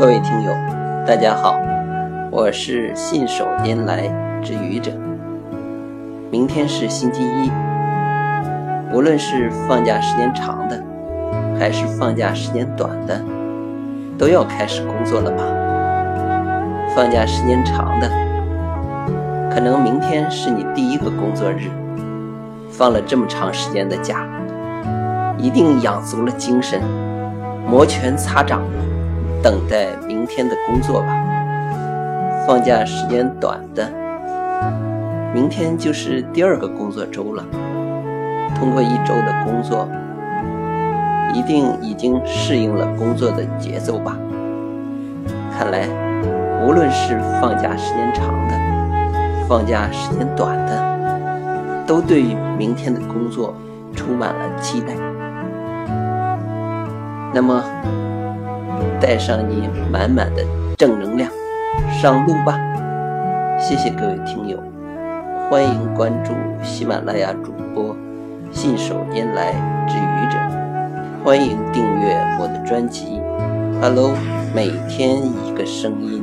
各位听友，大家好，我是信手拈来之愚者。明天是星期一，无论是放假时间长的，还是放假时间短的，都要开始工作了吧？放假时间长的，可能明天是你第一个工作日，放了这么长时间的假，一定养足了精神，摩拳擦掌。等待明天的工作吧。放假时间短的，明天就是第二个工作周了。通过一周的工作，一定已经适应了工作的节奏吧。看来，无论是放假时间长的，放假时间短的，都对明天的工作充满了期待。那么。带上你满满的正能量，上路吧！谢谢各位听友，欢迎关注喜马拉雅主播信手拈来之愚者，欢迎订阅我的专辑。Hello，每天一个声音。